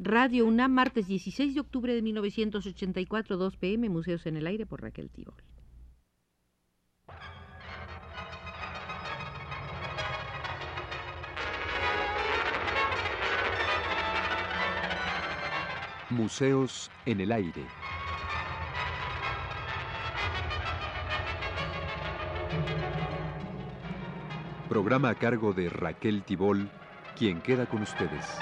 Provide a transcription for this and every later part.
Radio UNAM, martes 16 de octubre de 1984, 2 pm, Museos en el Aire por Raquel Tibol. Museos en el Aire. Programa a cargo de Raquel Tibol, quien queda con ustedes.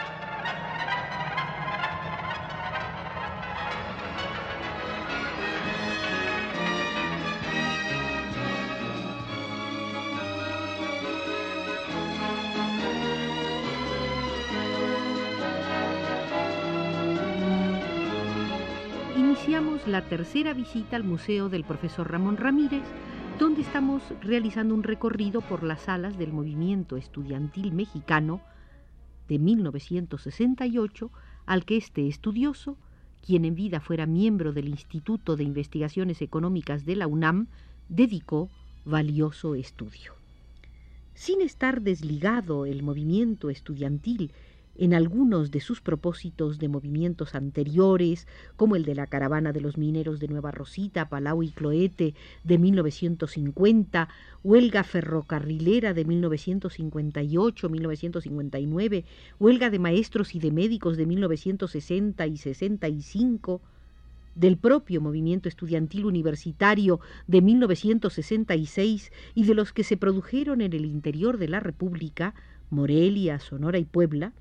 La tercera visita al Museo del Profesor Ramón Ramírez, donde estamos realizando un recorrido por las salas del movimiento estudiantil mexicano de 1968 al que este estudioso, quien en vida fuera miembro del Instituto de Investigaciones Económicas de la UNAM, dedicó valioso estudio. Sin estar desligado el movimiento estudiantil en algunos de sus propósitos de movimientos anteriores, como el de la caravana de los mineros de Nueva Rosita, Palau y Cloete de 1950, huelga ferrocarrilera de 1958-1959, huelga de maestros y de médicos de 1960 y 65, del propio movimiento estudiantil universitario de 1966 y de los que se produjeron en el interior de la República, Morelia, Sonora y Puebla,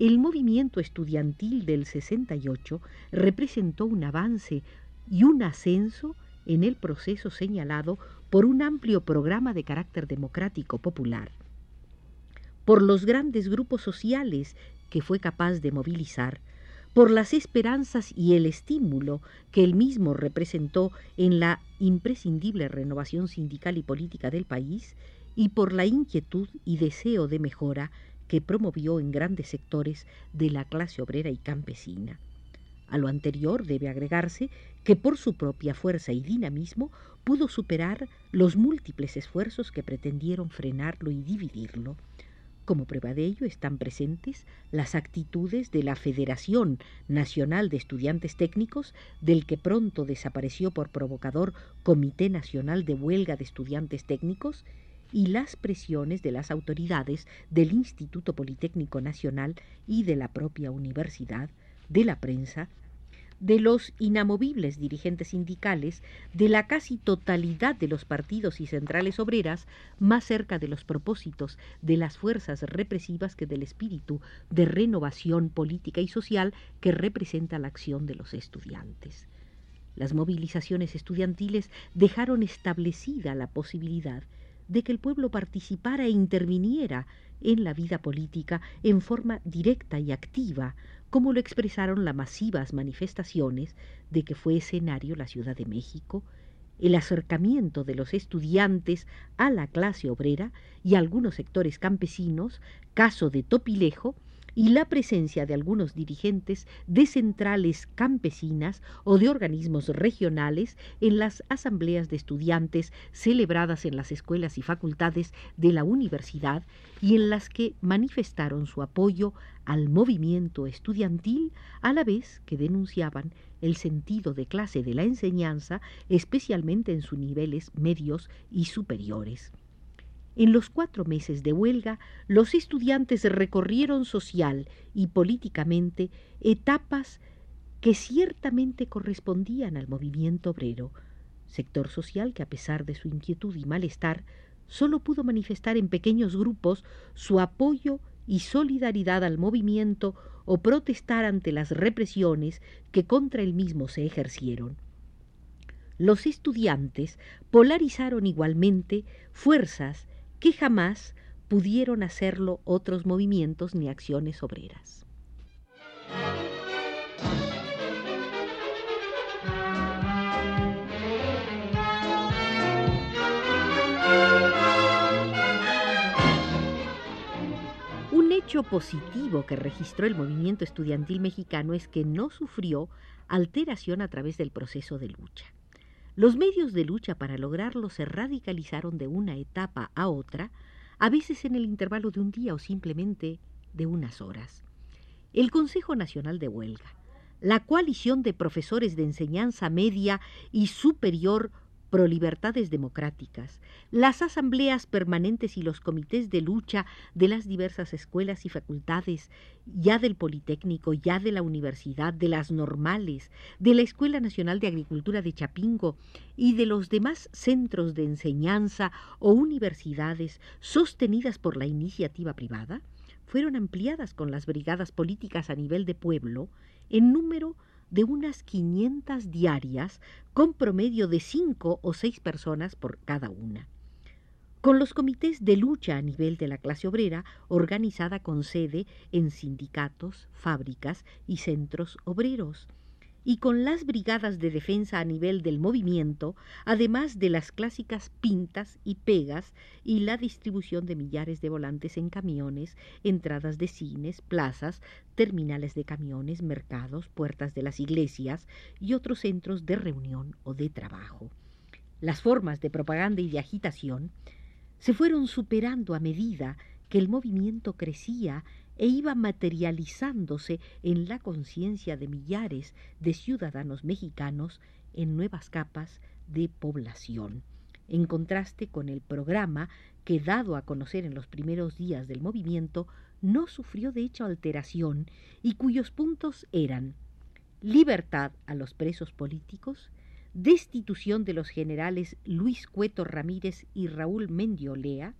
el movimiento estudiantil del 68 representó un avance y un ascenso en el proceso señalado por un amplio programa de carácter democrático popular, por los grandes grupos sociales que fue capaz de movilizar, por las esperanzas y el estímulo que él mismo representó en la imprescindible renovación sindical y política del país, y por la inquietud y deseo de mejora que promovió en grandes sectores de la clase obrera y campesina. A lo anterior debe agregarse que por su propia fuerza y dinamismo pudo superar los múltiples esfuerzos que pretendieron frenarlo y dividirlo. Como prueba de ello están presentes las actitudes de la Federación Nacional de Estudiantes Técnicos, del que pronto desapareció por provocador Comité Nacional de Huelga de Estudiantes Técnicos, y las presiones de las autoridades del Instituto Politécnico Nacional y de la propia universidad, de la prensa, de los inamovibles dirigentes sindicales, de la casi totalidad de los partidos y centrales obreras, más cerca de los propósitos de las fuerzas represivas que del espíritu de renovación política y social que representa la acción de los estudiantes. Las movilizaciones estudiantiles dejaron establecida la posibilidad de que el pueblo participara e interviniera en la vida política en forma directa y activa, como lo expresaron las masivas manifestaciones de que fue escenario la Ciudad de México, el acercamiento de los estudiantes a la clase obrera y algunos sectores campesinos, caso de Topilejo, y la presencia de algunos dirigentes de centrales campesinas o de organismos regionales en las asambleas de estudiantes celebradas en las escuelas y facultades de la universidad y en las que manifestaron su apoyo al movimiento estudiantil a la vez que denunciaban el sentido de clase de la enseñanza, especialmente en sus niveles medios y superiores. En los cuatro meses de huelga, los estudiantes recorrieron social y políticamente etapas que ciertamente correspondían al movimiento obrero, sector social que a pesar de su inquietud y malestar, solo pudo manifestar en pequeños grupos su apoyo y solidaridad al movimiento o protestar ante las represiones que contra él mismo se ejercieron. Los estudiantes polarizaron igualmente fuerzas que jamás pudieron hacerlo otros movimientos ni acciones obreras. Un hecho positivo que registró el movimiento estudiantil mexicano es que no sufrió alteración a través del proceso de lucha. Los medios de lucha para lograrlo se radicalizaron de una etapa a otra, a veces en el intervalo de un día o simplemente de unas horas. el Consejo Nacional de Huelga, la coalición de profesores de enseñanza media y superior pro libertades democráticas, las asambleas permanentes y los comités de lucha de las diversas escuelas y facultades, ya del Politécnico, ya de la Universidad, de las normales, de la Escuela Nacional de Agricultura de Chapingo y de los demás centros de enseñanza o universidades sostenidas por la iniciativa privada, fueron ampliadas con las brigadas políticas a nivel de pueblo en número de unas 500 diarias con promedio de cinco o seis personas por cada una. Con los comités de lucha a nivel de la clase obrera, organizada con sede en sindicatos, fábricas y centros obreros, y con las brigadas de defensa a nivel del movimiento, además de las clásicas pintas y pegas y la distribución de millares de volantes en camiones, entradas de cines, plazas, terminales de camiones, mercados, puertas de las iglesias y otros centros de reunión o de trabajo. Las formas de propaganda y de agitación se fueron superando a medida que el movimiento crecía e iba materializándose en la conciencia de millares de ciudadanos mexicanos en nuevas capas de población, en contraste con el programa que, dado a conocer en los primeros días del movimiento, no sufrió de hecho alteración y cuyos puntos eran libertad a los presos políticos, destitución de los generales Luis Cueto Ramírez y Raúl Mendiolea,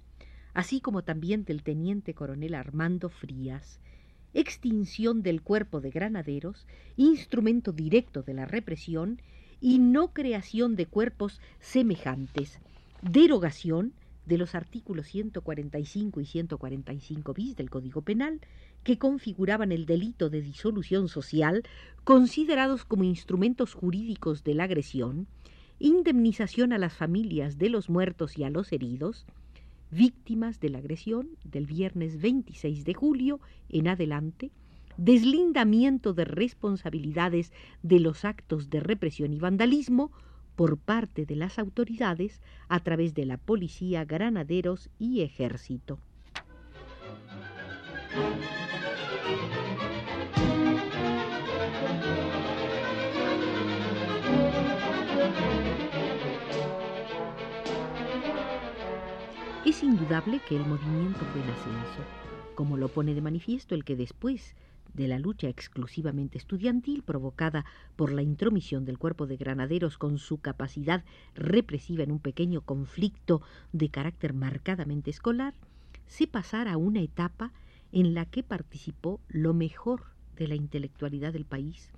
así como también del teniente coronel Armando Frías, extinción del cuerpo de granaderos, instrumento directo de la represión, y no creación de cuerpos semejantes, derogación de los artículos 145 y 145 bis del Código Penal, que configuraban el delito de disolución social, considerados como instrumentos jurídicos de la agresión, indemnización a las familias de los muertos y a los heridos, víctimas de la agresión del viernes 26 de julio en adelante, deslindamiento de responsabilidades de los actos de represión y vandalismo por parte de las autoridades a través de la policía, granaderos y ejército. Indudable que el movimiento fue en ascenso, como lo pone de manifiesto el que después de la lucha exclusivamente estudiantil provocada por la intromisión del cuerpo de granaderos con su capacidad represiva en un pequeño conflicto de carácter marcadamente escolar, se pasara a una etapa en la que participó lo mejor de la intelectualidad del país,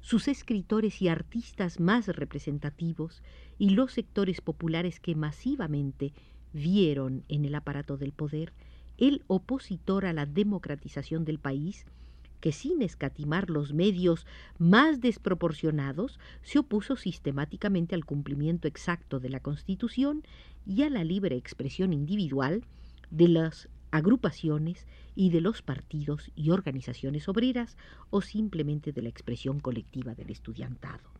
sus escritores y artistas más representativos y los sectores populares que masivamente vieron en el aparato del poder el opositor a la democratización del país, que sin escatimar los medios más desproporcionados se opuso sistemáticamente al cumplimiento exacto de la Constitución y a la libre expresión individual de las agrupaciones y de los partidos y organizaciones obreras o simplemente de la expresión colectiva del estudiantado.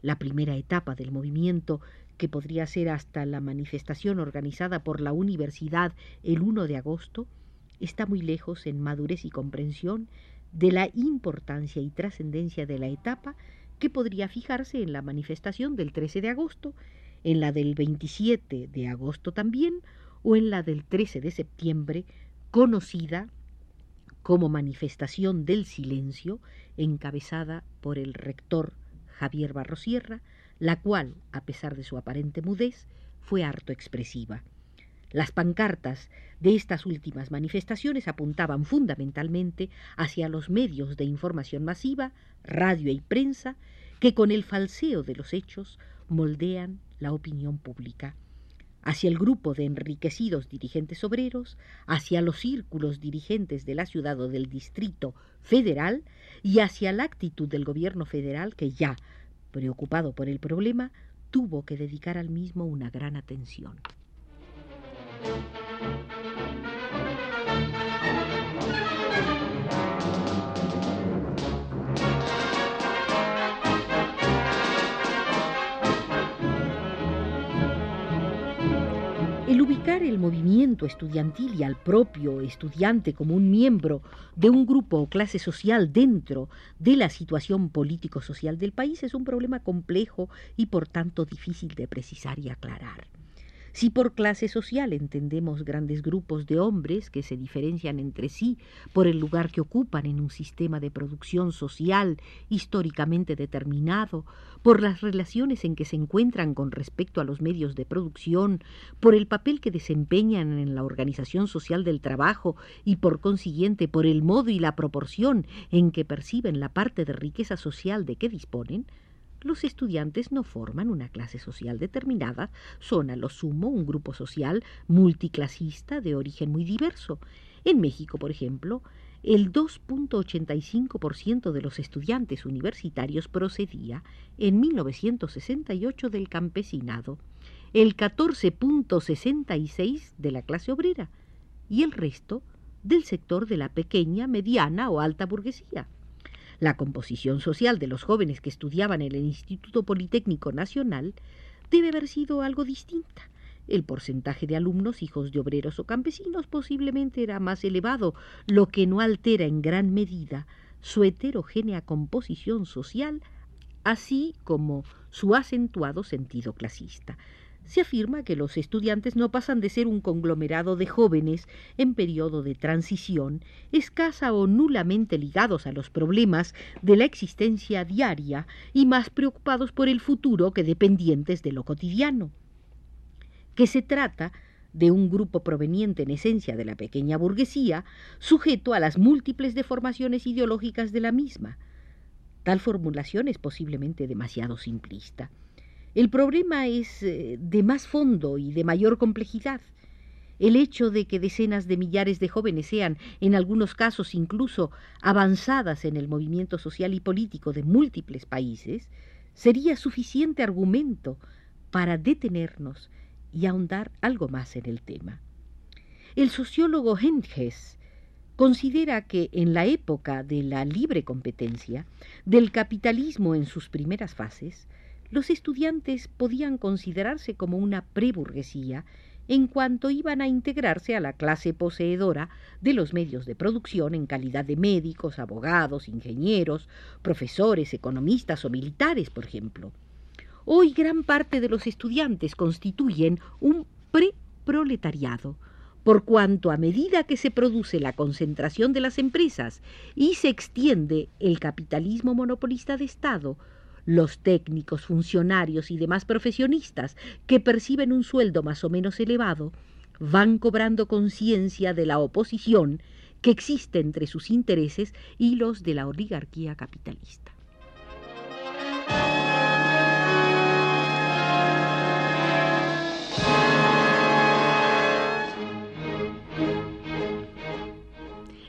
La primera etapa del movimiento que podría ser hasta la manifestación organizada por la universidad el 1 de agosto, está muy lejos en madurez y comprensión de la importancia y trascendencia de la etapa que podría fijarse en la manifestación del 13 de agosto, en la del 27 de agosto también, o en la del 13 de septiembre, conocida como manifestación del silencio, encabezada por el rector Javier Barrosierra, la cual, a pesar de su aparente mudez, fue harto expresiva. Las pancartas de estas últimas manifestaciones apuntaban fundamentalmente hacia los medios de información masiva, radio y prensa, que con el falseo de los hechos moldean la opinión pública, hacia el grupo de enriquecidos dirigentes obreros, hacia los círculos dirigentes de la ciudad o del distrito federal y hacia la actitud del gobierno federal que ya preocupado por el problema, tuvo que dedicar al mismo una gran atención. El ubicar el movimiento estudiantil y al propio estudiante como un miembro de un grupo o clase social dentro de la situación político-social del país es un problema complejo y por tanto difícil de precisar y aclarar. Si por clase social entendemos grandes grupos de hombres que se diferencian entre sí por el lugar que ocupan en un sistema de producción social históricamente determinado, por las relaciones en que se encuentran con respecto a los medios de producción, por el papel que desempeñan en la organización social del trabajo y por consiguiente por el modo y la proporción en que perciben la parte de riqueza social de que disponen, los estudiantes no forman una clase social determinada, son a lo sumo un grupo social multiclasista de origen muy diverso. En México, por ejemplo, el 2.85% de los estudiantes universitarios procedía en 1968 del campesinado, el 14.66% de la clase obrera y el resto del sector de la pequeña, mediana o alta burguesía. La composición social de los jóvenes que estudiaban en el Instituto Politécnico Nacional debe haber sido algo distinta. El porcentaje de alumnos hijos de obreros o campesinos posiblemente era más elevado, lo que no altera en gran medida su heterogénea composición social, así como su acentuado sentido clasista se afirma que los estudiantes no pasan de ser un conglomerado de jóvenes en periodo de transición, escasa o nulamente ligados a los problemas de la existencia diaria y más preocupados por el futuro que dependientes de lo cotidiano. Que se trata de un grupo proveniente en esencia de la pequeña burguesía, sujeto a las múltiples deformaciones ideológicas de la misma. Tal formulación es posiblemente demasiado simplista. El problema es eh, de más fondo y de mayor complejidad. El hecho de que decenas de millares de jóvenes sean, en algunos casos incluso, avanzadas en el movimiento social y político de múltiples países, sería suficiente argumento para detenernos y ahondar algo más en el tema. El sociólogo Hentges considera que en la época de la libre competencia, del capitalismo en sus primeras fases, los estudiantes podían considerarse como una preburguesía en cuanto iban a integrarse a la clase poseedora de los medios de producción en calidad de médicos, abogados, ingenieros, profesores, economistas o militares, por ejemplo. Hoy gran parte de los estudiantes constituyen un preproletariado, por cuanto a medida que se produce la concentración de las empresas y se extiende el capitalismo monopolista de Estado, los técnicos, funcionarios y demás profesionistas que perciben un sueldo más o menos elevado van cobrando conciencia de la oposición que existe entre sus intereses y los de la oligarquía capitalista.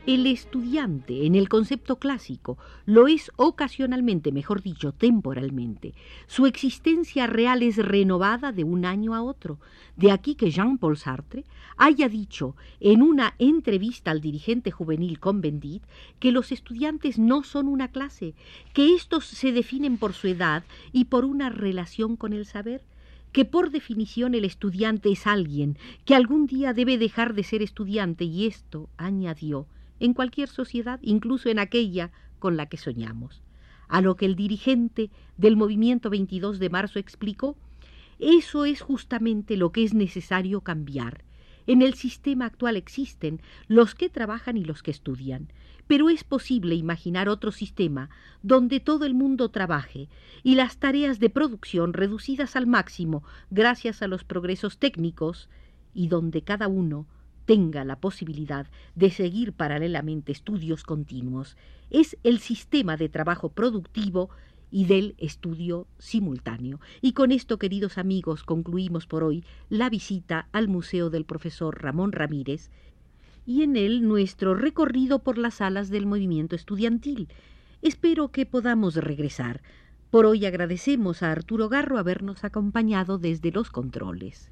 El estudiante, en el concepto clásico, lo es ocasionalmente, mejor dicho, temporalmente. Su existencia real es renovada de un año a otro. De aquí que Jean-Paul Sartre haya dicho en una entrevista al dirigente juvenil Convendit que los estudiantes no son una clase, que estos se definen por su edad y por una relación con el saber que por definición el estudiante es alguien que algún día debe dejar de ser estudiante y esto, añadió, en cualquier sociedad, incluso en aquella con la que soñamos. A lo que el dirigente del movimiento 22 de marzo explicó, eso es justamente lo que es necesario cambiar. En el sistema actual existen los que trabajan y los que estudian, pero es posible imaginar otro sistema donde todo el mundo trabaje y las tareas de producción reducidas al máximo gracias a los progresos técnicos y donde cada uno tenga la posibilidad de seguir paralelamente estudios continuos. Es el sistema de trabajo productivo y del estudio simultáneo. Y con esto, queridos amigos, concluimos por hoy la visita al Museo del Profesor Ramón Ramírez y en él nuestro recorrido por las salas del movimiento estudiantil. Espero que podamos regresar. Por hoy agradecemos a Arturo Garro habernos acompañado desde los controles.